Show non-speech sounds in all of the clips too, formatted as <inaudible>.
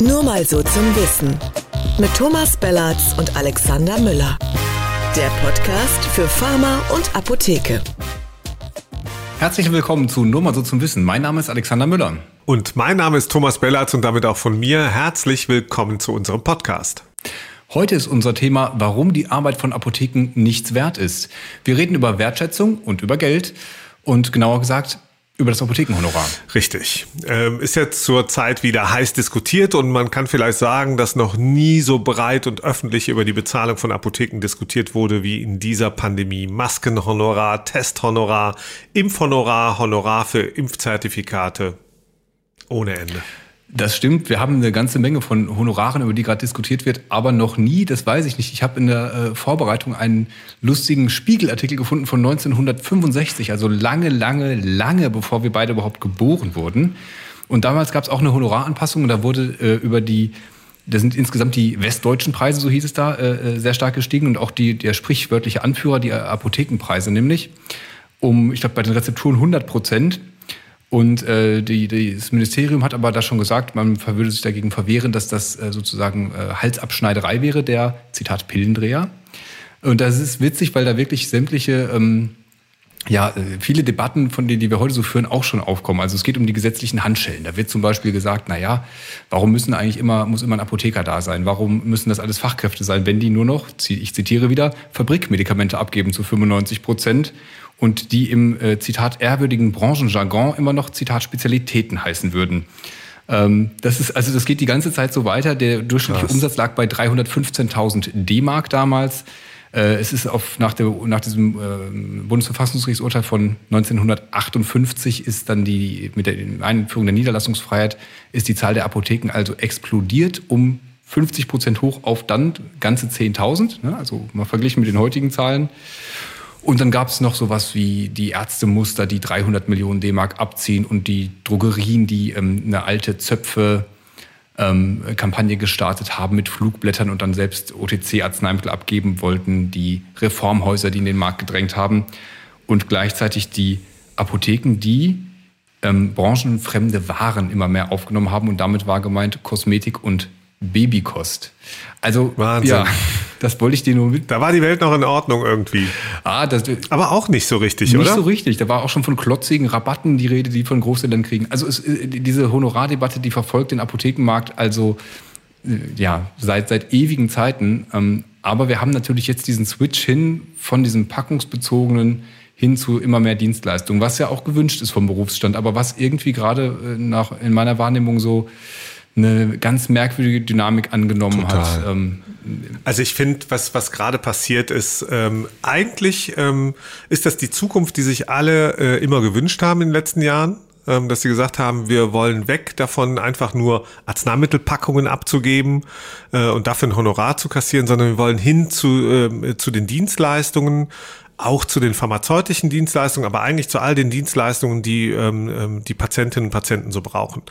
Nur mal so zum Wissen. Mit Thomas Bellatz und Alexander Müller. Der Podcast für Pharma und Apotheke. Herzlich willkommen zu Nur mal so zum Wissen. Mein Name ist Alexander Müller. Und mein Name ist Thomas Bellatz und damit auch von mir herzlich willkommen zu unserem Podcast. Heute ist unser Thema, warum die Arbeit von Apotheken nichts wert ist. Wir reden über Wertschätzung und über Geld und genauer gesagt über das Apothekenhonorar. Richtig. Ähm, ist jetzt zur Zeit wieder heiß diskutiert und man kann vielleicht sagen, dass noch nie so breit und öffentlich über die Bezahlung von Apotheken diskutiert wurde wie in dieser Pandemie. Maskenhonorar, Testhonorar, Impfhonorar, Honorar für Impfzertifikate. Ohne Ende. Das stimmt. Wir haben eine ganze Menge von Honoraren, über die gerade diskutiert wird, aber noch nie, das weiß ich nicht. Ich habe in der äh, Vorbereitung einen lustigen Spiegelartikel gefunden von 1965, also lange, lange, lange bevor wir beide überhaupt geboren wurden. Und damals gab es auch eine Honoraranpassung und da wurde äh, über die da sind insgesamt die westdeutschen Preise, so hieß es da, äh, äh sehr stark gestiegen und auch die, der sprichwörtliche Anführer, die Apothekenpreise nämlich, um, ich glaube, bei den Rezepturen 100 Prozent. Und äh, die, die, das Ministerium hat aber da schon gesagt, man würde sich dagegen verwehren, dass das äh, sozusagen äh, Halsabschneiderei wäre, der, Zitat, Pillendreher. Und das ist witzig, weil da wirklich sämtliche, ähm, ja, äh, viele Debatten, von denen, die wir heute so führen, auch schon aufkommen. Also es geht um die gesetzlichen Handschellen. Da wird zum Beispiel gesagt, na ja, warum müssen eigentlich immer, muss immer ein Apotheker da sein? Warum müssen das alles Fachkräfte sein, wenn die nur noch, ich zitiere wieder, Fabrikmedikamente abgeben zu 95 Prozent und die im äh, Zitat ehrwürdigen Branchenjargon immer noch Zitat Spezialitäten heißen würden. Ähm, das ist also das geht die ganze Zeit so weiter. Der durchschnittliche Krass. Umsatz lag bei 315.000 D-Mark damals. Äh, es ist auf, nach, der, nach diesem äh, Bundesverfassungsgerichtsurteil von 1958 ist dann die, mit der Einführung der Niederlassungsfreiheit ist die Zahl der Apotheken also explodiert um 50 Prozent hoch auf dann ganze 10.000. Ne? Also mal verglichen mit den heutigen Zahlen. Und dann gab es noch sowas wie die Ärztemuster, die 300 Millionen D-Mark abziehen und die Drogerien, die ähm, eine alte Zöpfe ähm, Kampagne gestartet haben mit Flugblättern und dann selbst OTC-Arzneimittel abgeben wollten, die Reformhäuser, die in den Markt gedrängt haben und gleichzeitig die Apotheken, die ähm, branchenfremde Waren immer mehr aufgenommen haben. Und damit war gemeint Kosmetik und Babykost. Also Wahnsinn. ja, das wollte ich dir nur mit. Da war die Welt noch in Ordnung irgendwie. Ah, das, aber auch nicht so richtig, nicht oder? Nicht so richtig. Da war auch schon von klotzigen Rabatten die Rede, die von Großeltern kriegen. Also es, äh, diese Honorardebatte, die verfolgt den Apothekenmarkt also äh, ja seit seit ewigen Zeiten. Ähm, aber wir haben natürlich jetzt diesen Switch hin von diesem packungsbezogenen hin zu immer mehr Dienstleistungen, was ja auch gewünscht ist vom Berufsstand, aber was irgendwie gerade äh, nach in meiner Wahrnehmung so eine ganz merkwürdige Dynamik angenommen Total. hat. Ähm, also ich finde, was, was gerade passiert ist, ähm, eigentlich ähm, ist das die Zukunft, die sich alle äh, immer gewünscht haben in den letzten Jahren ähm, dass sie gesagt haben, wir wollen weg davon, einfach nur Arzneimittelpackungen abzugeben äh, und dafür ein Honorar zu kassieren, sondern wir wollen hin zu, äh, zu den Dienstleistungen, auch zu den pharmazeutischen Dienstleistungen, aber eigentlich zu all den Dienstleistungen, die ähm, ähm die Patientinnen und Patienten so brauchen.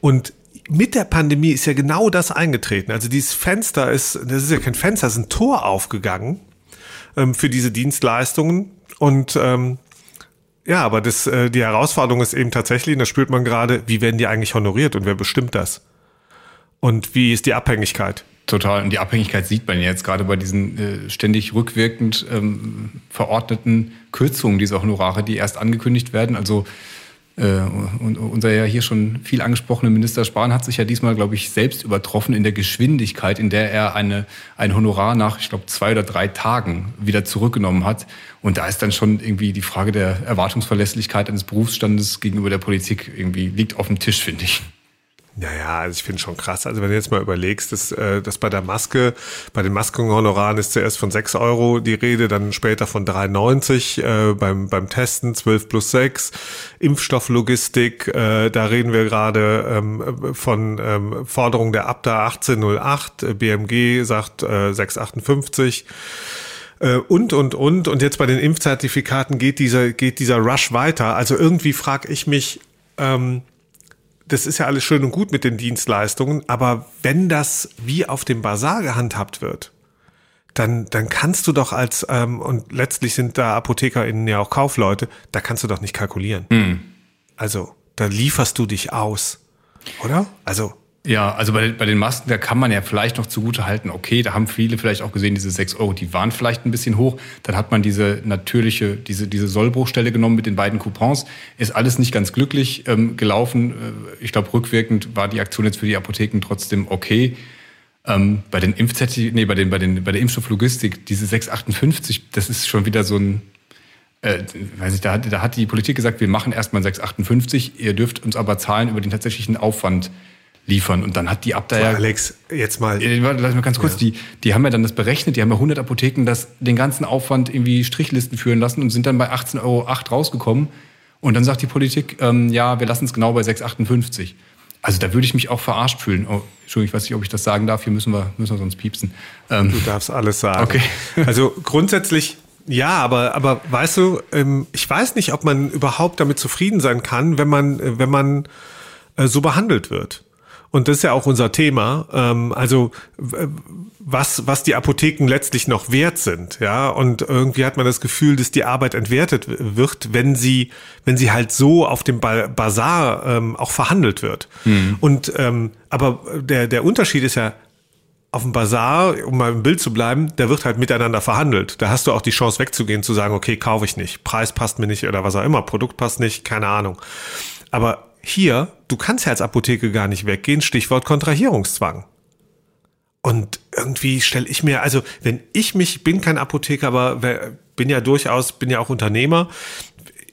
Und mit der Pandemie ist ja genau das eingetreten. Also dieses Fenster ist, das ist ja kein Fenster, es ist ein Tor aufgegangen ähm, für diese Dienstleistungen. Und ähm, ja, aber das, äh, die Herausforderung ist eben tatsächlich, und da spürt man gerade, wie werden die eigentlich honoriert und wer bestimmt das? Und wie ist die Abhängigkeit? Total. Und die Abhängigkeit sieht man jetzt gerade bei diesen äh, ständig rückwirkend ähm, verordneten Kürzungen dieser Honorare, die erst angekündigt werden. Also und unser ja hier schon viel angesprochene Minister Spahn hat sich ja diesmal, glaube ich, selbst übertroffen in der Geschwindigkeit, in der er eine, ein Honorar nach, ich glaube, zwei oder drei Tagen wieder zurückgenommen hat. Und da ist dann schon irgendwie die Frage der Erwartungsverlässlichkeit eines Berufsstandes gegenüber der Politik irgendwie liegt auf dem Tisch, finde ich. Naja, also ich finde schon krass. Also wenn du jetzt mal überlegst, dass, äh, dass bei der Maske, bei den Maskenhonoraren ist zuerst von 6 Euro die Rede, dann später von 3,90 äh, beim, beim Testen 12 plus 6, Impfstofflogistik, äh, da reden wir gerade ähm, von ähm, Forderung der Abda 1808, BMG sagt äh, 658 äh, und, und, und. Und jetzt bei den Impfzertifikaten geht dieser, geht dieser Rush weiter. Also irgendwie frage ich mich, ähm, das ist ja alles schön und gut mit den Dienstleistungen, aber wenn das wie auf dem Bazar gehandhabt wird, dann, dann kannst du doch als, ähm, und letztlich sind da ApothekerInnen ja auch Kaufleute, da kannst du doch nicht kalkulieren. Mhm. Also, da lieferst du dich aus, oder? Also, Ja, also bei, bei den Masken, da kann man ja vielleicht noch zugute halten, okay, da haben viele vielleicht auch gesehen, diese 6 Euro, die waren vielleicht ein bisschen hoch. Dann hat man diese natürliche, diese, diese Sollbruchstelle genommen mit den beiden Coupons. Ist alles nicht ganz glücklich ähm, gelaufen. Äh, ich glaube, rückwirkend war die Aktion jetzt für die Apotheken trotzdem okay. Ähm, bei den Impfzertifikaten, nee, bei, den, bei, den, bei der Impfstofflogistik, diese 658, das ist schon wieder so ein, äh, weiß ich, da hat, da hat die Politik gesagt, wir machen erstmal 658, ihr dürft uns aber zahlen über den tatsächlichen Aufwand liefern. Und dann hat die Abda ja. Alex, jetzt mal. Äh, lass mal ganz kurz, ja. die, die haben ja dann das berechnet, die haben ja 100 Apotheken das, den ganzen Aufwand irgendwie Strichlisten führen lassen und sind dann bei 18,08 Euro rausgekommen. Und dann sagt die Politik, ähm, ja, wir lassen es genau bei 6,58. Also da würde ich mich auch verarscht fühlen. Oh, Entschuldigung, ich weiß nicht, ob ich das sagen darf. Hier müssen wir, müssen wir sonst piepsen. Ähm, du darfst alles sagen. Okay. <laughs> also grundsätzlich ja, aber, aber weißt du, ähm, ich weiß nicht, ob man überhaupt damit zufrieden sein kann, wenn man, äh, wenn man äh, so behandelt wird. Und das ist ja auch unser Thema. Ähm, also was, was die Apotheken letztlich noch wert sind, ja. Und irgendwie hat man das Gefühl, dass die Arbeit entwertet wird, wenn sie, wenn sie halt so auf dem Bazar ähm, auch verhandelt wird. Mhm. Und ähm, aber der, der Unterschied ist ja, auf dem Bazar, um mal im Bild zu bleiben, da wird halt miteinander verhandelt. Da hast du auch die Chance wegzugehen, zu sagen, okay, kaufe ich nicht, Preis passt mir nicht oder was auch immer, Produkt passt nicht, keine Ahnung. Aber hier, du kannst ja als Apotheke gar nicht weggehen, Stichwort Kontrahierungszwang. Und irgendwie stelle ich mir, also wenn ich mich, bin kein Apotheker, aber bin ja durchaus, bin ja auch Unternehmer,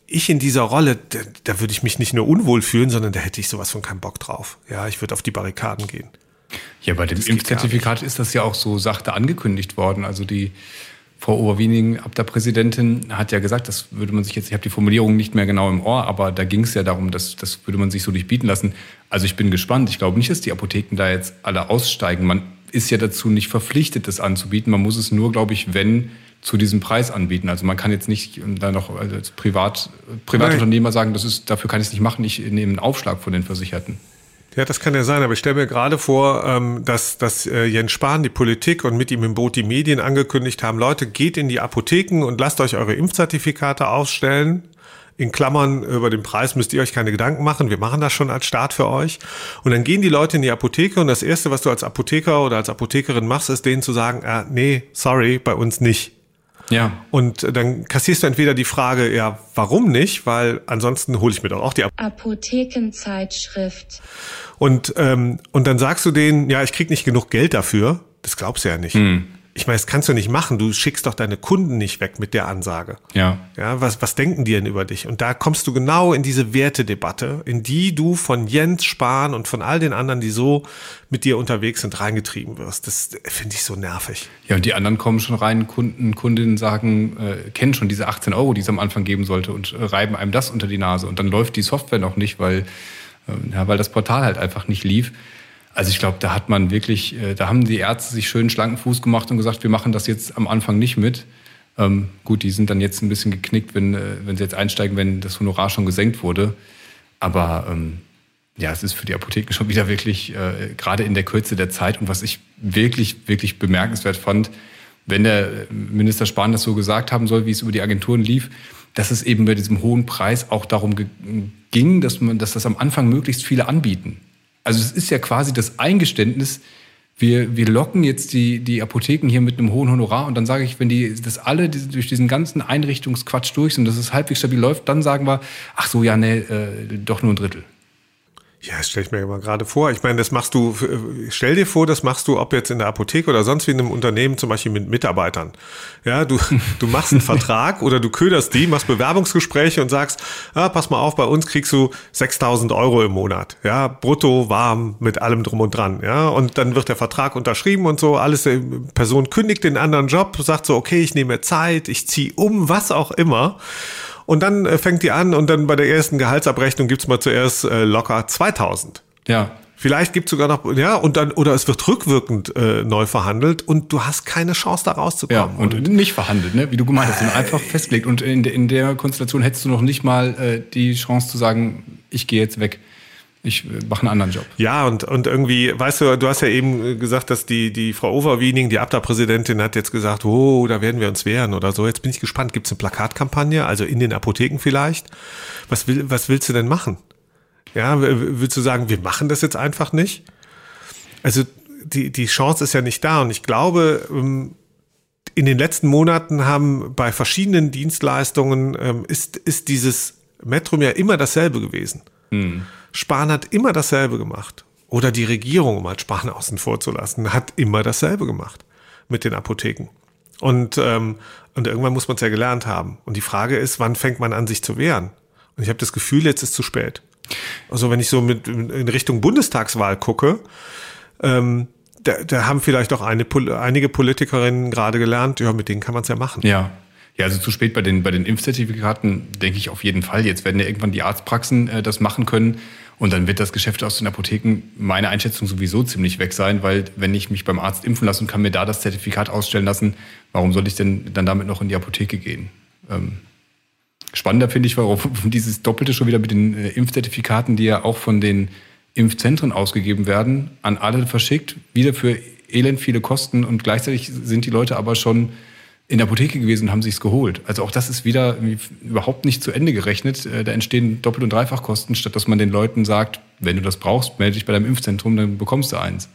ich in dieser Rolle, da, da würde ich mich nicht nur unwohl fühlen, sondern da hätte ich sowas von keinen Bock drauf. Ja, ich würde auf die Barrikaden gehen. Ja, bei dem Impfzertifikat ist das ja auch so sachte angekündigt worden. Also die Frau Oberwiening, Abda-Präsidentin, hat ja gesagt, das würde man sich jetzt, ich habe die Formulierung nicht mehr genau im Ohr, aber da ging es ja darum, dass das würde man sich so nicht bieten lassen. Also ich bin gespannt. Ich glaube nicht, dass die Apotheken da jetzt alle aussteigen. Man ist ja dazu nicht verpflichtet, das anzubieten. Man muss es nur, glaube ich, wenn zu diesem Preis anbieten. Also man kann jetzt nicht da noch als Privat, Privatunternehmer sagen, das ist, dafür kann ich es nicht machen, ich nehme einen Aufschlag von den Versicherten. Ja, das kann ja sein, aber ich stelle mir gerade vor, ähm, dass, dass äh, Jens Spahn, die Politik und mit ihm im Boot die Medien angekündigt haben, Leute, geht in die Apotheken und lasst euch eure Impfzertifikate ausstellen. In Klammern, über den Preis müsst ihr euch keine Gedanken machen. Wir machen das schon als Start für euch. Und dann gehen die Leute in die Apotheke und das Erste, was du als Apotheker oder als Apothekerin machst, ist denen zu sagen, ah, nee, sorry, bei uns nicht. Ja. Und dann kassierst du entweder die Frage, ja, warum nicht? Weil ansonsten hole ich mir doch auch die Apothekenzeitschrift. Und, ähm, und dann sagst du denen, ja, ich krieg nicht genug Geld dafür. Das glaubst du ja nicht. Hm. Ich meine, das kannst du nicht machen. Du schickst doch deine Kunden nicht weg mit der Ansage. Ja. Ja, was, was denken die denn über dich? Und da kommst du genau in diese Wertedebatte, in die du von Jens Spahn und von all den anderen, die so mit dir unterwegs sind, reingetrieben wirst. Das finde ich so nervig. Ja, und die anderen kommen schon rein, Kunden, Kundinnen sagen, äh, kennen schon diese 18 Euro, die es am Anfang geben sollte und äh, reiben einem das unter die Nase. Und dann läuft die Software noch nicht, weil, äh, ja, weil das Portal halt einfach nicht lief. Also ich glaube, da hat man wirklich, äh, da haben die Ärzte sich schön schlanken Fuß gemacht und gesagt, wir machen das jetzt am Anfang nicht mit. Ähm, gut, die sind dann jetzt ein bisschen geknickt, wenn, äh, wenn sie jetzt einsteigen, wenn das Honorar schon gesenkt wurde. Aber ähm, ja, es ist für die Apotheken <laughs> schon wieder wirklich, äh, gerade in der Kürze der Zeit und was ich wirklich, wirklich bemerkenswert fand, wenn der Minister Spahn das so gesagt haben soll, wie es über die Agenturen lief, dass es eben bei diesem hohen Preis auch darum ging, dass man, dass das am Anfang möglichst viele anbieten. Also es ist ja quasi das Eingeständnis, wir, wir locken jetzt die, die Apotheken hier mit einem hohen Honorar und dann sage ich, wenn die das alle durch diesen ganzen Einrichtungsquatsch durch sind, dass es halbwegs stabil läuft, dann sagen wir, ach so, ja, nee, äh, doch nur ein Drittel. Ja, das stelle ich mir immer gerade vor. Ich meine, das machst du, stell dir vor, das machst du, ob jetzt in der Apotheke oder sonst wie in einem Unternehmen, zum Beispiel mit Mitarbeitern. Ja, du, du machst einen <laughs> Vertrag oder du köderst die, machst Bewerbungsgespräche und sagst, ah, pass mal auf, bei uns kriegst du 6000 Euro im Monat. Ja, brutto, warm, mit allem drum und dran. Ja, und dann wird der Vertrag unterschrieben und so, alles, die Person kündigt den anderen Job, sagt so, okay, ich nehme Zeit, ich ziehe um, was auch immer. Und dann äh, fängt die an und dann bei der ersten Gehaltsabrechnung gibt's mal zuerst äh, locker 2000. Ja. Vielleicht gibt's sogar noch, ja, und dann, oder es wird rückwirkend äh, neu verhandelt und du hast keine Chance, da rauszukommen. Ja, und, und nicht verhandelt, ne? wie du gemeint hast, äh, einfach festgelegt. Und in, in der Konstellation hättest du noch nicht mal äh, die Chance zu sagen, ich gehe jetzt weg ich mache einen anderen Job. Ja, und, und irgendwie, weißt du, du hast ja eben gesagt, dass die, die Frau Overwiening, die Abda-Präsidentin, hat jetzt gesagt, oh, da werden wir uns wehren oder so. Jetzt bin ich gespannt, gibt es eine Plakatkampagne, also in den Apotheken vielleicht? Was, will, was willst du denn machen? Ja, willst du sagen, wir machen das jetzt einfach nicht? also die, die Chance ist ja nicht da. Und ich glaube, ähm, in den letzten Monaten haben bei verschiedenen Dienstleistungen ähm, ist, ist dieses Metrum ja immer dasselbe gewesen. Hm. Spahn hat immer dasselbe gemacht. Oder die Regierung, um halt Spahn außen vor zu lassen, hat immer dasselbe gemacht mit den Apotheken. Und, ähm, und irgendwann muss man es ja gelernt haben. Und die Frage ist, wann fängt man an, sich zu wehren? Und ich habe das Gefühl, jetzt ist zu spät. Also wenn ich so mit in Richtung Bundestagswahl gucke, ähm, da, da haben vielleicht auch eine, einige Politikerinnen gerade gelernt, ja, mit denen kann man es ja machen. Ja. Ja, also zu spät bei den, bei den Impfzertifikaten denke ich auf jeden Fall. Jetzt werden ja irgendwann die Arztpraxen äh, das machen können. Und dann wird das Geschäft aus den Apotheken meine Einschätzung sowieso ziemlich weg sein, weil wenn ich mich beim Arzt impfen lasse und kann mir da das Zertifikat ausstellen lassen, warum soll ich denn dann damit noch in die Apotheke gehen? Ähm, spannender finde ich, warum <laughs> dieses Doppelte schon wieder mit den äh, Impfzertifikaten, die ja auch von den Impfzentren ausgegeben werden, an alle verschickt, wieder für elend viele Kosten und gleichzeitig sind die Leute aber schon in der Apotheke gewesen und haben sich's geholt. Also auch das ist wieder überhaupt nicht zu Ende gerechnet. Äh, da entstehen Doppel- und Dreifachkosten, statt dass man den Leuten sagt, wenn du das brauchst, melde dich bei deinem Impfzentrum, dann bekommst du eins.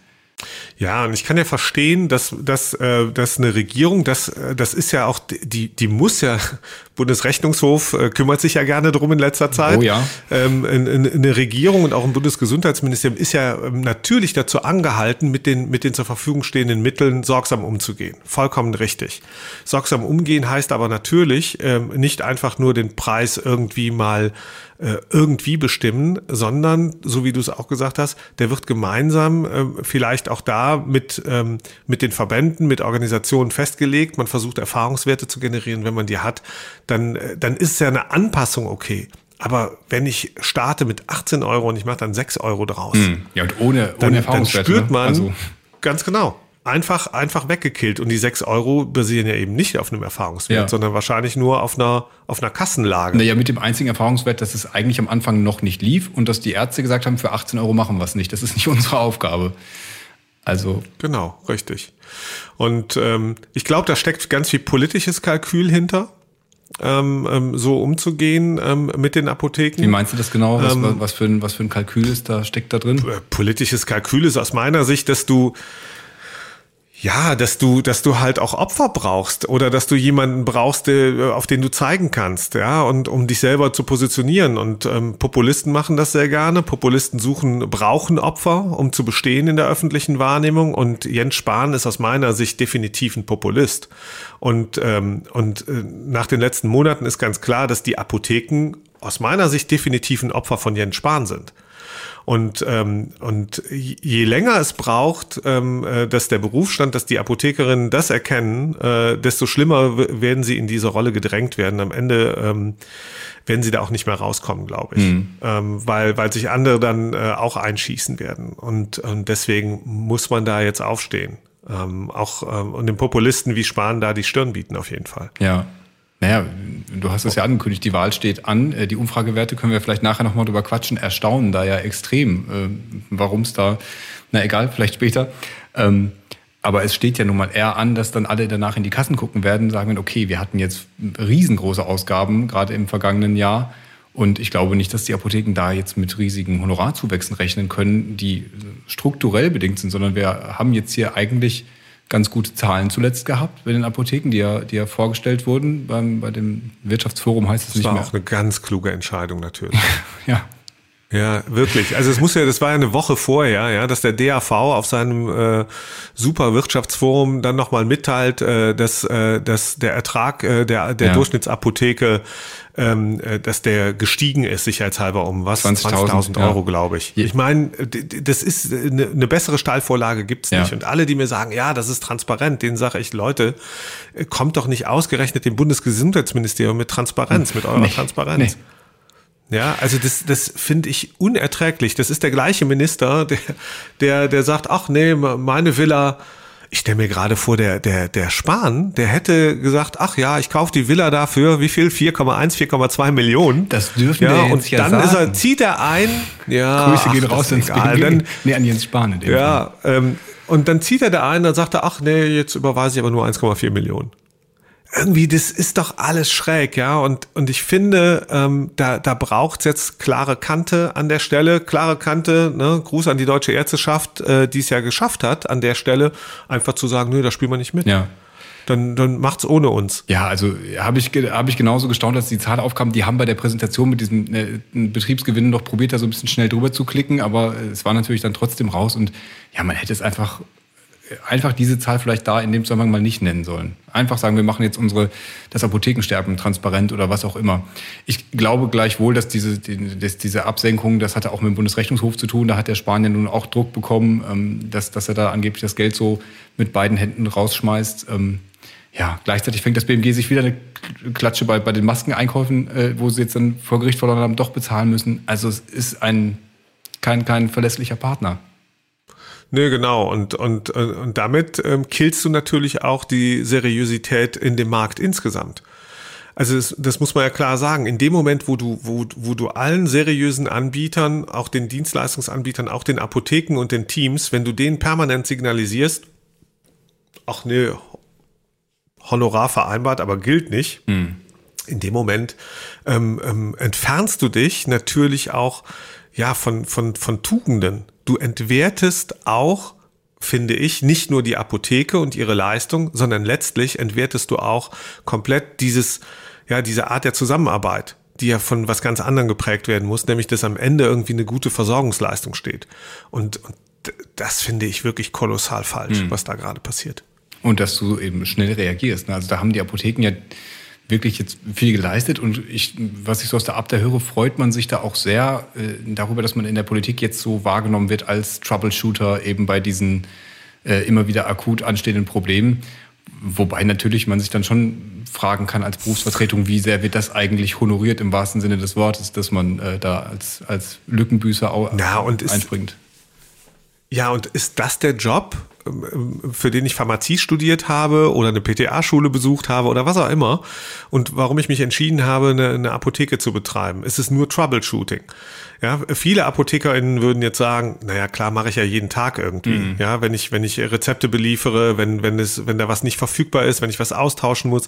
Ja, und ich kann ja verstehen, dass, dass, äh, dass eine Regierung, das, äh, das ist ja auch, die, die muss ja, <laughs> Bundesrechnungshof äh, kümmert sich ja gerne drum in letzter Zeit. Oh ja. Ähm, eine Regierung und auch ein Bundesgesundheitsministerium ist ja ähm, natürlich dazu angehalten, mit den, mit den zur Verfügung stehenden Mitteln sorgsam umzugehen. Vollkommen richtig. Sorgsam umgehen heißt aber natürlich ähm, nicht einfach nur den Preis irgendwie mal äh, irgendwie bestimmen, sondern, so wie du es auch gesagt hast, der wird gemeinsam äh, vielleicht auch da mit, ähm, mit den Verbänden, mit Organisationen festgelegt. Man versucht Erfahrungswerte zu generieren. Wenn man die hat, dann, äh, dann ist ja eine Anpassung okay. Aber wenn ich starte mit 18 Euro und ich mache dann 6 Euro draus. Hm. Ja, und ohne, ohne dann, Erfahrungswerte. Dann spürt ne? man, also. ganz genau, einfach, einfach weggekillt. Und die 6 Euro basieren ja eben nicht auf einem Erfahrungswert, Ja. sondern wahrscheinlich nur auf einer, auf einer Kassenlage. Naja, mit dem einzigen Erfahrungswert, dass es eigentlich am Anfang noch nicht lief und dass die Ärzte gesagt haben, für 18 Euro machen wir es nicht. Das ist nicht <laughs> unsere Aufgabe. Also, Genau, richtig. Und ähm, ich glaube, da steckt ganz viel politisches Kalkül hinter, ähm, ähm, so umzugehen ähm, mit den Apotheken. wie meinst du das genau? Was, Ähm, was, für ein, was für ein Kalkül ist da, steckt da drin? Äh, politisches Kalkül ist aus meiner Sicht, dass du ja, dass du, dass du halt auch Opfer brauchst oder dass du jemanden brauchst, der, auf den du zeigen kannst, ja, und um dich selber zu positionieren. Und ähm, Populisten machen das sehr gerne. Populisten suchen, brauchen Opfer, um zu bestehen in der öffentlichen Wahrnehmung. Und Jens Spahn ist aus meiner Sicht definitiv ein Populist. Und, ähm, und äh, nach den letzten Monaten ist ganz klar, dass die Apotheken aus meiner Sicht definitiv ein Opfer von Jens Spahn sind. Und, ähm, und je länger es braucht, ähm, äh, dass der Berufsstand, dass die Apothekerinnen das erkennen, äh, desto schlimmer werden sie in diese Rolle gedrängt werden. Am Ende ähm, werden sie da auch nicht mehr rauskommen, glaube ich, ähm, weil, weil sich andere dann äh, auch einschießen werden. Und, und deswegen muss man da jetzt aufstehen. Ähm, auch ähm, und den Populisten wie Spahn da die Stirn bieten auf jeden Fall. Ja. Naja, du hast es ja angekündigt, die Wahl steht an. Äh, Die Umfragewerte können wir vielleicht nachher nochmal drüber quatschen, erstaunen da ja extrem. Warum es da, na egal, vielleicht später. Ähm, Aber es steht ja nun mal eher an, dass dann alle danach in die Kassen gucken werden, sagen okay, wir hatten jetzt riesengroße Ausgaben, gerade im vergangenen Jahr. Und ich glaube nicht, dass die Apotheken da jetzt mit riesigen Honorarzuwächsen rechnen können, die strukturell bedingt sind, sondern wir haben jetzt hier eigentlich ganz gute Zahlen zuletzt gehabt bei den Apotheken, die ja, die ja vorgestellt wurden. Beim, bei dem Wirtschaftsforum heißt es Das nicht war mehr. auch eine ganz kluge Entscheidung natürlich. <laughs> Ja. Ja, wirklich. Also es muss ja, das war ja eine Woche vorher, ja, dass der DAV auf seinem äh, super Wirtschaftsforum dann nochmal mitteilt, äh, dass, äh, dass der Ertrag äh, der, der Ja. Durchschnittsapotheke, ähm, äh, dass der gestiegen ist, sicherheitshalber um was? 20.000, 20.000 ja. Euro, glaube ich. Ich meine, das ist äh, eine, eine bessere Steilvorlage gibt's Ja. nicht. Und alle, die mir sagen, ja, das ist transparent, denen sage ich, Leute, äh, kommt doch nicht ausgerechnet dem Bundesgesundheitsministerium mit Transparenz, mit eurer Nee, Transparenz. nee. Ja, also das, das finde ich unerträglich. Das ist der gleiche Minister, der, der, der sagt, ach nee, meine Villa, ich stelle mir gerade vor, der, der, der Spahn, der hätte gesagt, ach ja, ich kaufe die Villa dafür, wie viel? 4,1, 4,2 Millionen. Das dürfen ja, wir jetzt und ja dann ist er, sagen. zieht er ein. Ja, Grüße gehen ach, raus das ins egal. Dann, nee, an Jens Spahn in dem Fall. ja, ähm, und dann zieht er da ein, dann sagt er, ach nee, jetzt überweise ich aber nur 1,4 Millionen. Irgendwie, das ist doch alles schräg, ja. Und, und ich finde, ähm, da, da braucht's jetzt klare Kante an der Stelle. Klare Kante, ne, Gruß an die deutsche Ärzteschaft, äh, die es ja geschafft hat, an der Stelle einfach zu sagen, nö, da spielen wir nicht mit. Ja. Dann, dann macht's ohne uns. Ja, also habe ich, hab ich genauso gestaunt, dass die Zahl aufkam. Die haben bei der Präsentation mit diesem äh, Betriebsgewinn noch probiert, da so ein bisschen schnell drüber zu klicken, aber es war natürlich dann trotzdem raus und ja, man hätte es einfach einfach diese Zahl vielleicht da in dem Zusammenhang mal nicht nennen sollen. Einfach sagen, wir machen jetzt unsere, das Apothekensterben transparent oder was auch immer. Ich glaube gleichwohl, dass diese, dass diese Absenkung, das hatte auch mit dem Bundesrechnungshof zu tun, da hat der Spanier nun auch Druck bekommen, ähm, dass, dass er da angeblich das Geld so mit beiden Händen rausschmeißt. Ähm, ja, gleichzeitig fängt das BMG sich wieder eine Klatsche bei, bei den Maskeneinkäufen, äh, wo sie jetzt dann vor Gericht verloren haben, doch bezahlen müssen. Also es ist ein, kein, kein verlässlicher Partner. Nö, genau. Und, und, und damit ähm, killst du natürlich auch die Seriosität in dem Markt insgesamt. Also das, das muss man ja klar sagen. In dem Moment, wo du, wo, wo du allen seriösen Anbietern, auch den Dienstleistungsanbietern, auch den Apotheken und den Teams, wenn du denen permanent signalisierst, ach nee, Honorar vereinbart, aber gilt nicht, hm. in dem Moment ähm, ähm, entfernst du dich natürlich auch ja von, von, von Tugenden du entwertest auch, finde ich, nicht nur die Apotheke und ihre Leistung, sondern letztlich entwertest du auch komplett dieses, ja, diese Art der Zusammenarbeit, die ja von was ganz anderem geprägt werden muss, nämlich dass am Ende irgendwie eine gute Versorgungsleistung steht. Und, und das finde ich wirklich kolossal falsch, mhm. was da gerade passiert. Und dass du eben schnell reagierst. Ne? Also da haben die Apotheken ja wirklich jetzt viel geleistet und ich, was ich so aus der Abda höre, freut man sich da auch sehr äh, darüber, dass man in der Politik jetzt so wahrgenommen wird als Troubleshooter eben bei diesen äh, immer wieder akut anstehenden Problemen. Wobei natürlich man sich dann schon fragen kann als Berufsvertretung, wie sehr wird das eigentlich honoriert im wahrsten Sinne des Wortes, dass man äh, da als, als Lückenbüßer auch Na, und einspringt. Ist, ja, und ist das der Job? für den ich Pharmazie studiert habe oder eine PTA-Schule besucht habe oder was auch immer und warum ich mich entschieden habe, eine, eine Apotheke zu betreiben. Es ist nur Troubleshooting. Ja, viele ApothekerInnen würden jetzt sagen, naja, klar, mache ich ja jeden Tag irgendwie. Mhm. Ja, wenn ich, wenn ich Rezepte beliefere, wenn, wenn es, wenn da was nicht verfügbar ist, wenn ich was austauschen muss.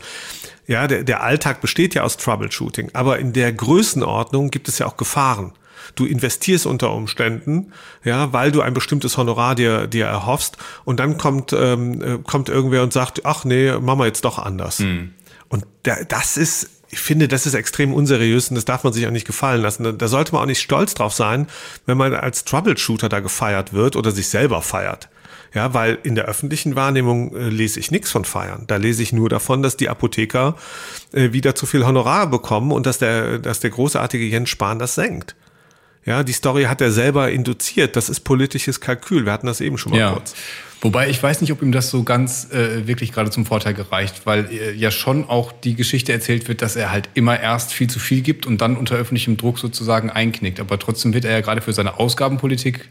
Ja, der, der Alltag besteht ja aus Troubleshooting. Aber in der Größenordnung gibt es ja auch Gefahren. Du investierst unter Umständen, ja, weil du ein bestimmtes Honorar dir, dir erhoffst und dann kommt, ähm, äh, kommt irgendwer und sagt, ach nee, machen wir jetzt doch anders. Mhm. Und da, das ist, ich finde, das ist extrem unseriös und das darf man sich auch nicht gefallen lassen. Da sollte man auch nicht stolz drauf sein, wenn man als Troubleshooter da gefeiert wird oder sich selber feiert. Ja, weil in der öffentlichen Wahrnehmung äh, lese ich nichts von Feiern. Da lese ich nur davon, dass die Apotheker äh, wieder zu viel Honorar bekommen und dass der, dass der großartige Jens Spahn das senkt. Ja, die Story hat er selber induziert. Das ist politisches Kalkül. Wir hatten das eben schon mal ja. kurz. Wobei ich weiß nicht, ob ihm das so ganz äh, wirklich gerade zum Vorteil gereicht, weil äh, ja schon auch die Geschichte erzählt wird, dass er halt immer erst viel zu viel gibt und dann unter öffentlichem Druck sozusagen einknickt. Aber trotzdem wird er ja gerade für seine Ausgabenpolitik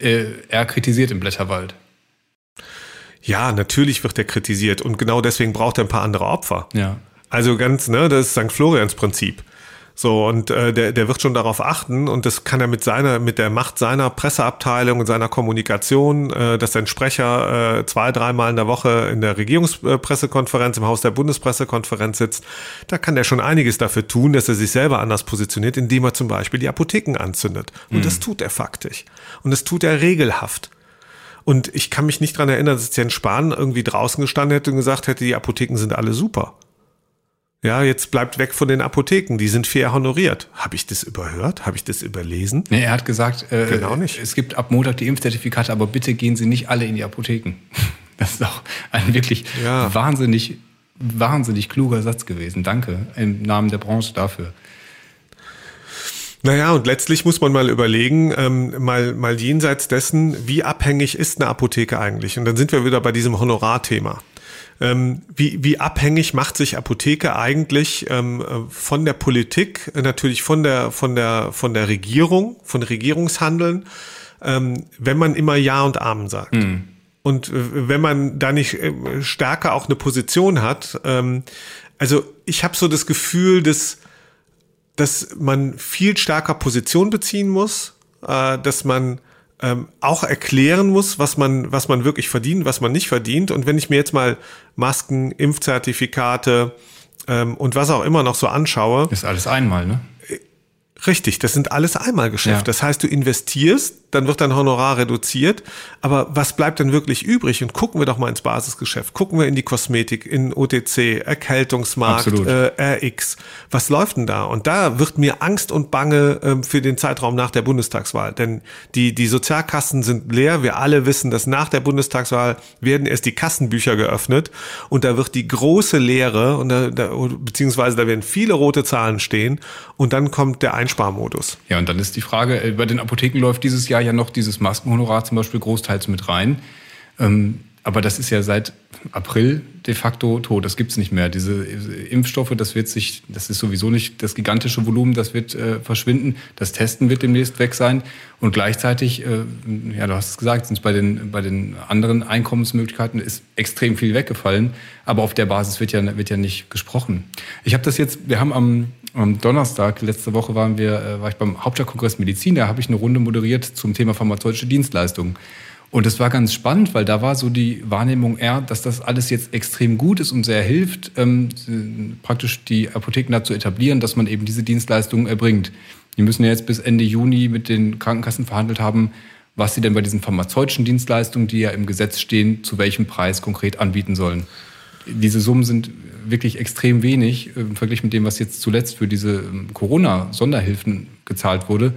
äh, eher kritisiert im Blätterwald. Ja, natürlich wird er kritisiert und genau deswegen braucht er ein paar andere Opfer. Ja. Also ganz, ne, das ist St. Florians Prinzip. So, und äh, der, der wird schon darauf achten und das kann er mit seiner, mit der Macht seiner Presseabteilung und seiner Kommunikation, äh, dass sein Sprecher äh, zwei, dreimal in der Woche in der Regierungspressekonferenz, im Haus der Bundespressekonferenz sitzt, da kann er schon einiges dafür tun, dass er sich selber anders positioniert, indem er zum Beispiel die Apotheken anzündet. Und mhm. das tut er faktisch. Und das tut er regelhaft. Und ich kann mich nicht dran erinnern, dass Jens Spahn irgendwie draußen gestanden hätte und gesagt hätte, die Apotheken sind alle super. Ja, jetzt bleibt weg von den Apotheken, die sind fair honoriert. Habe ich das überhört? Habe ich das überlesen? Nee, er hat gesagt, äh, genau nicht. es gibt ab Montag die Impfzertifikate, aber bitte gehen Sie nicht alle in die Apotheken. <laughs> Das ist auch ein wirklich ja. wahnsinnig, wahnsinnig kluger Satz gewesen. Danke im Namen der Branche dafür. Naja, und letztlich muss man mal überlegen, ähm, mal, mal jenseits dessen, wie abhängig ist eine Apotheke eigentlich? Und dann sind wir wieder bei diesem Honorarthema. Ähm, wie, wie abhängig macht sich Apotheke eigentlich ähm, von der Politik, äh, natürlich von der, von der, von der Regierung, von Regierungshandeln, ähm, wenn man immer Ja und Amen sagt? Mhm. Und äh, wenn man da nicht äh, stärker auch eine Position hat, ähm, also ich habe so das Gefühl, dass, dass man viel stärker Position beziehen muss, äh, dass man ähm, auch erklären muss, was man, was man wirklich verdient, was man nicht verdient. Und wenn ich mir jetzt mal Masken, Impfzertifikate ähm, und was auch immer noch so anschaue. Ist alles einmal, ne? Richtig, das sind alles Einmalgeschäfte. Ja. Das heißt, du investierst, dann wird dein Honorar reduziert, aber was bleibt denn wirklich übrig? Und gucken wir doch mal ins Basisgeschäft, gucken wir in die Kosmetik, in OTC, Erkältungsmarkt, äh, RX. Was läuft denn da? Und da wird mir Angst und Bange ähm, für den Zeitraum nach der Bundestagswahl. Denn die, die Sozialkassen sind leer. Wir alle wissen, dass nach der Bundestagswahl werden erst die Kassenbücher geöffnet und da wird die große Leere und da, da, beziehungsweise da werden viele rote Zahlen stehen und dann kommt der Einsparmodus. Ja, und dann ist die Frage, äh, bei den Apotheken läuft dieses Jahr ja noch dieses Maskenhonorar zum Beispiel großteils mit rein. Ähm, aber das ist ja seit April de facto tot. Das gibt's nicht mehr. Diese Impfstoffe, das wird sich, das ist sowieso nicht das gigantische Volumen, das wird äh, verschwinden. Das Testen wird demnächst weg sein. Und gleichzeitig, äh, ja, du hast es gesagt, sind bei den, bei den anderen Einkommensmöglichkeiten ist extrem viel weggefallen. Aber auf der Basis wird ja, wird ja nicht gesprochen. Ich habe das jetzt, wir haben am, am Donnerstag, letzte Woche waren wir, äh, war ich beim Hauptstadtkongress Medizin, da habe ich eine Runde moderiert zum Thema pharmazeutische Dienstleistungen. Und das war ganz spannend, weil da war so die Wahrnehmung eher, dass das alles jetzt extrem gut ist und sehr hilft, ähm, praktisch die Apotheken dazu etablieren, dass man eben diese Dienstleistungen erbringt. Die müssen ja jetzt bis Ende Juni mit den Krankenkassen verhandelt haben, was sie denn bei diesen pharmazeutischen Dienstleistungen, die ja im Gesetz stehen, zu welchem Preis konkret anbieten sollen. Diese Summen sind wirklich extrem wenig äh, im Vergleich mit dem, was jetzt zuletzt für diese ähm, Corona-Sonderhilfen gezahlt wurde.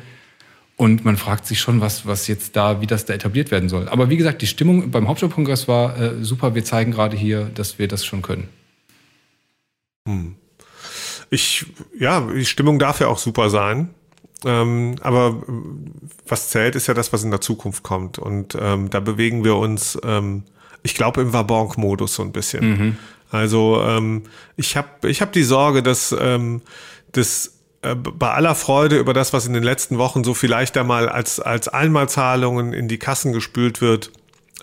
Und man fragt sich schon, was, was jetzt da, wie das da etabliert werden soll. Aber wie gesagt, die Stimmung beim Hauptstadtkongress war äh, super. Wir zeigen gerade hier, dass wir das schon können. Ich, ja, die Stimmung darf ja auch super sein. Ähm, aber äh, was zählt, ist ja das, was in der Zukunft kommt. Und ähm, da bewegen wir uns, ähm, ich glaube, im Wabonk-Modus so ein bisschen. Also ähm, ich habe ich hab die Sorge, dass ähm, das äh, bei aller Freude über das, was in den letzten Wochen so vielleicht einmal als, als Einmalzahlungen in die Kassen gespült wird,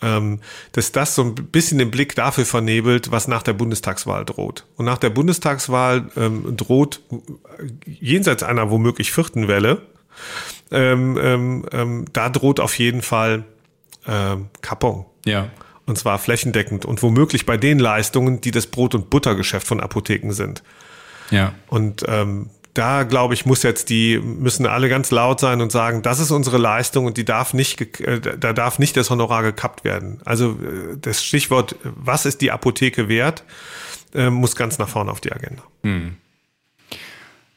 ähm, dass das so ein bisschen den Blick dafür vernebelt, was nach der Bundestagswahl droht. Und nach der Bundestagswahl ähm, droht äh, jenseits einer womöglich vierten Welle, ähm, ähm, ähm, da droht auf jeden Fall ähm, Kappung. Ja. Und zwar flächendeckend und womöglich bei den Leistungen, die das Brot- und Buttergeschäft von Apotheken sind. Ja. Und ähm, da glaube ich, muss jetzt die, müssen alle ganz laut sein und sagen, das ist unsere Leistung und die darf nicht, äh, da darf nicht das Honorar gekappt werden. Also äh, das Stichwort, was ist die Apotheke wert, äh, muss ganz nach vorne auf die Agenda.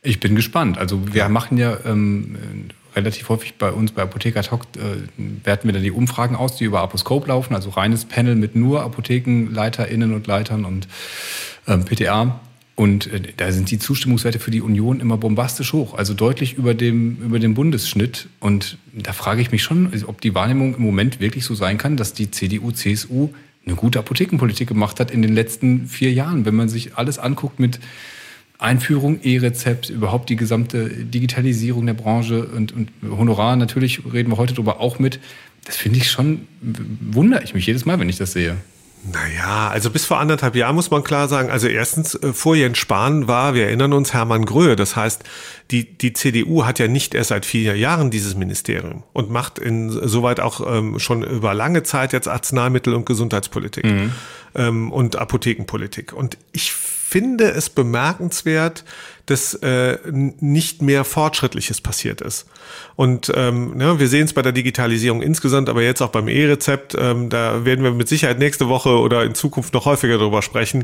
Ich bin gespannt. Also wir machen ja ähm, äh, relativ häufig bei uns bei Apotheker Talk äh, werten wir dann die Umfragen aus, die über Aposcope laufen, also reines Panel mit nur ApothekenleiterInnen und Leitern und ähm, PTA. Und äh, da sind die Zustimmungswerte für die Union immer bombastisch hoch, also deutlich über dem, über dem Bundesschnitt. Und da frage ich mich schon, ob die Wahrnehmung im Moment wirklich so sein kann, dass die CDU, CSU eine gute Apothekenpolitik gemacht hat in den letzten vier Jahren. Wenn man sich alles anguckt mit Einführung, E-Rezept, überhaupt die gesamte Digitalisierung der Branche und, und Honorar, natürlich reden wir heute darüber auch mit. Das finde ich schon, wundere ich mich jedes Mal, wenn ich das sehe. Naja, also bis vor anderthalb Jahren muss man klar sagen, also erstens äh, vor Jens Spahn war, wir erinnern uns, Hermann Gröhe. Das heißt, die, die CDU hat ja nicht erst seit vier Jahren dieses Ministerium und macht insoweit auch ähm, schon über lange Zeit jetzt Arzneimittel- und Gesundheitspolitik ähm, und Apothekenpolitik. Und ich finde es bemerkenswert, dass äh, nicht mehr Fortschrittliches passiert ist. Und ähm, ne, wir sehen es bei der Digitalisierung insgesamt, aber jetzt auch beim E-Rezept, ähm, da werden wir mit Sicherheit nächste Woche oder in Zukunft noch häufiger darüber sprechen,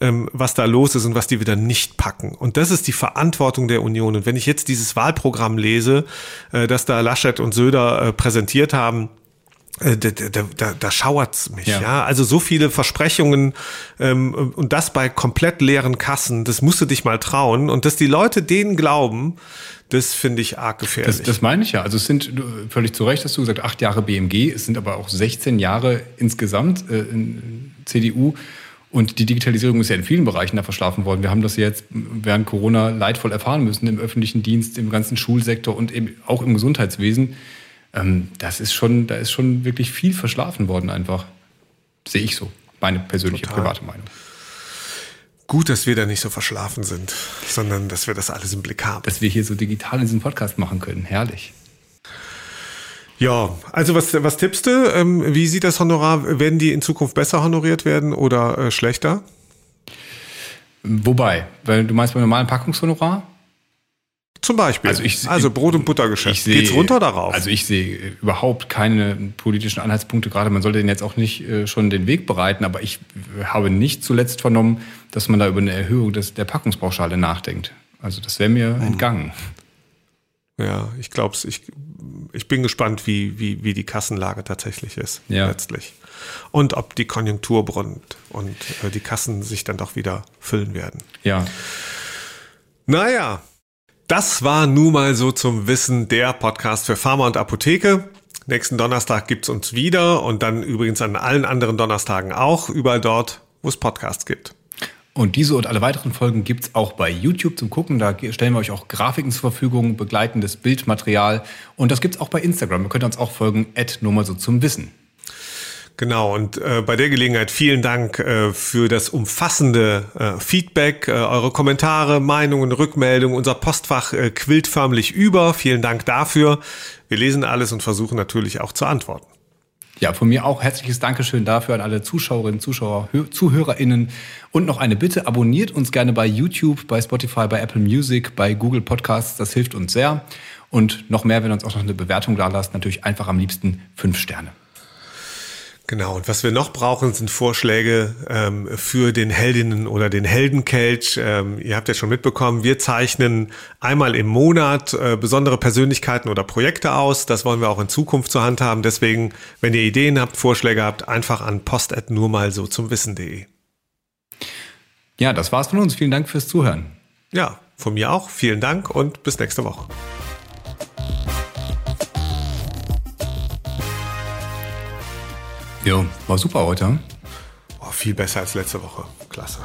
ähm, was da los ist und was die wieder nicht packen. Und das ist die Verantwortung der Union. Und wenn ich jetzt dieses Wahlprogramm lese, äh, das da Laschet und Söder äh, präsentiert haben, da, da, da, da schauert's mich, ja. Ja. Also so viele Versprechungen ähm, und das bei komplett leeren Kassen, das musst du dich mal trauen. Und dass die Leute denen glauben, das finde ich arg gefährlich. Das, das meine ich ja. Also es sind, völlig zu Recht hast du gesagt, acht Jahre BMG, es sind aber auch 16 Jahre insgesamt äh, in CDU. Und die Digitalisierung ist ja in vielen Bereichen da verschlafen worden. Wir haben das jetzt während Corona leidvoll erfahren müssen im öffentlichen Dienst, im ganzen Schulsektor und eben auch im Gesundheitswesen. Ähm, das ist schon, da ist schon wirklich viel verschlafen worden einfach. Sehe ich so. Meine persönliche Total. private Meinung. Gut, dass wir da nicht so verschlafen sind, sondern dass wir das alles im Blick haben. Dass wir hier so digital in diesem Podcast machen können. Herrlich. Ja, also was, was tippst du? Ähm, wie sieht das Honorar? Werden die in Zukunft besser honoriert werden oder äh, schlechter? Wobei, weil du meinst beim normalen Packungshonorar? Zum Beispiel. Also, ich, also Brot- und Buttergeschäft. Ich sehe, Geht's runter darauf? Also ich sehe überhaupt keine politischen Anhaltspunkte. Gerade man sollte den jetzt auch nicht äh, schon den Weg bereiten, aber ich habe nicht zuletzt vernommen, dass man da über eine Erhöhung des, der Packungspauschale nachdenkt. Also das wäre mir entgangen. Ja, ich glaube es. Ich, ich bin gespannt, wie, wie, wie die Kassenlage tatsächlich ist Ja. letztlich. Und ob die Konjunktur brummt und äh, die Kassen sich dann doch wieder füllen werden. Ja. Naja, das war nun mal so zum Wissen der Podcast für Pharma und Apotheke. Nächsten Donnerstag gibt's uns wieder und dann übrigens an allen anderen Donnerstagen auch, überall dort, wo es Podcasts gibt. Und diese und alle weiteren Folgen gibt's auch bei YouTube zum Gucken. Da stellen wir euch auch Grafiken zur Verfügung, begleitendes Bildmaterial. Und das gibt's auch bei Instagram. Ihr könnt uns auch folgen, nur mal so zum Wissen. Genau, und äh, bei der Gelegenheit vielen Dank äh, für das umfassende äh, Feedback, äh, eure Kommentare, Meinungen, Rückmeldungen. Unser Postfach äh, quillt förmlich über. Vielen Dank dafür. Wir lesen alles und versuchen natürlich auch zu antworten. Ja, von mir auch herzliches Dankeschön dafür an alle Zuschauerinnen, Zuschauer, Hö- ZuhörerInnen. Und noch eine Bitte, abonniert uns gerne bei YouTube, bei Spotify, bei Apple Music, bei Google Podcasts. Das hilft uns sehr. Und noch mehr, wenn ihr uns auch noch eine Bewertung da lasst, natürlich einfach am liebsten fünf Sterne. Genau, und was wir noch brauchen, sind Vorschläge ähm, für den Heldinnen- oder den Heldenkelch. Ähm, ihr habt ja schon mitbekommen, wir zeichnen einmal im Monat äh, besondere Persönlichkeiten oder Projekte aus. Das wollen wir auch in Zukunft zur Hand haben. Deswegen, wenn ihr Ideen habt, Vorschläge habt, einfach an post nur mal so zum Wissen.de. Ja, das war's von uns. Vielen Dank fürs Zuhören. Ja, von mir auch. Vielen Dank und bis nächste Woche. Jo, war super heute. Oh, viel besser als letzte Woche. Klasse.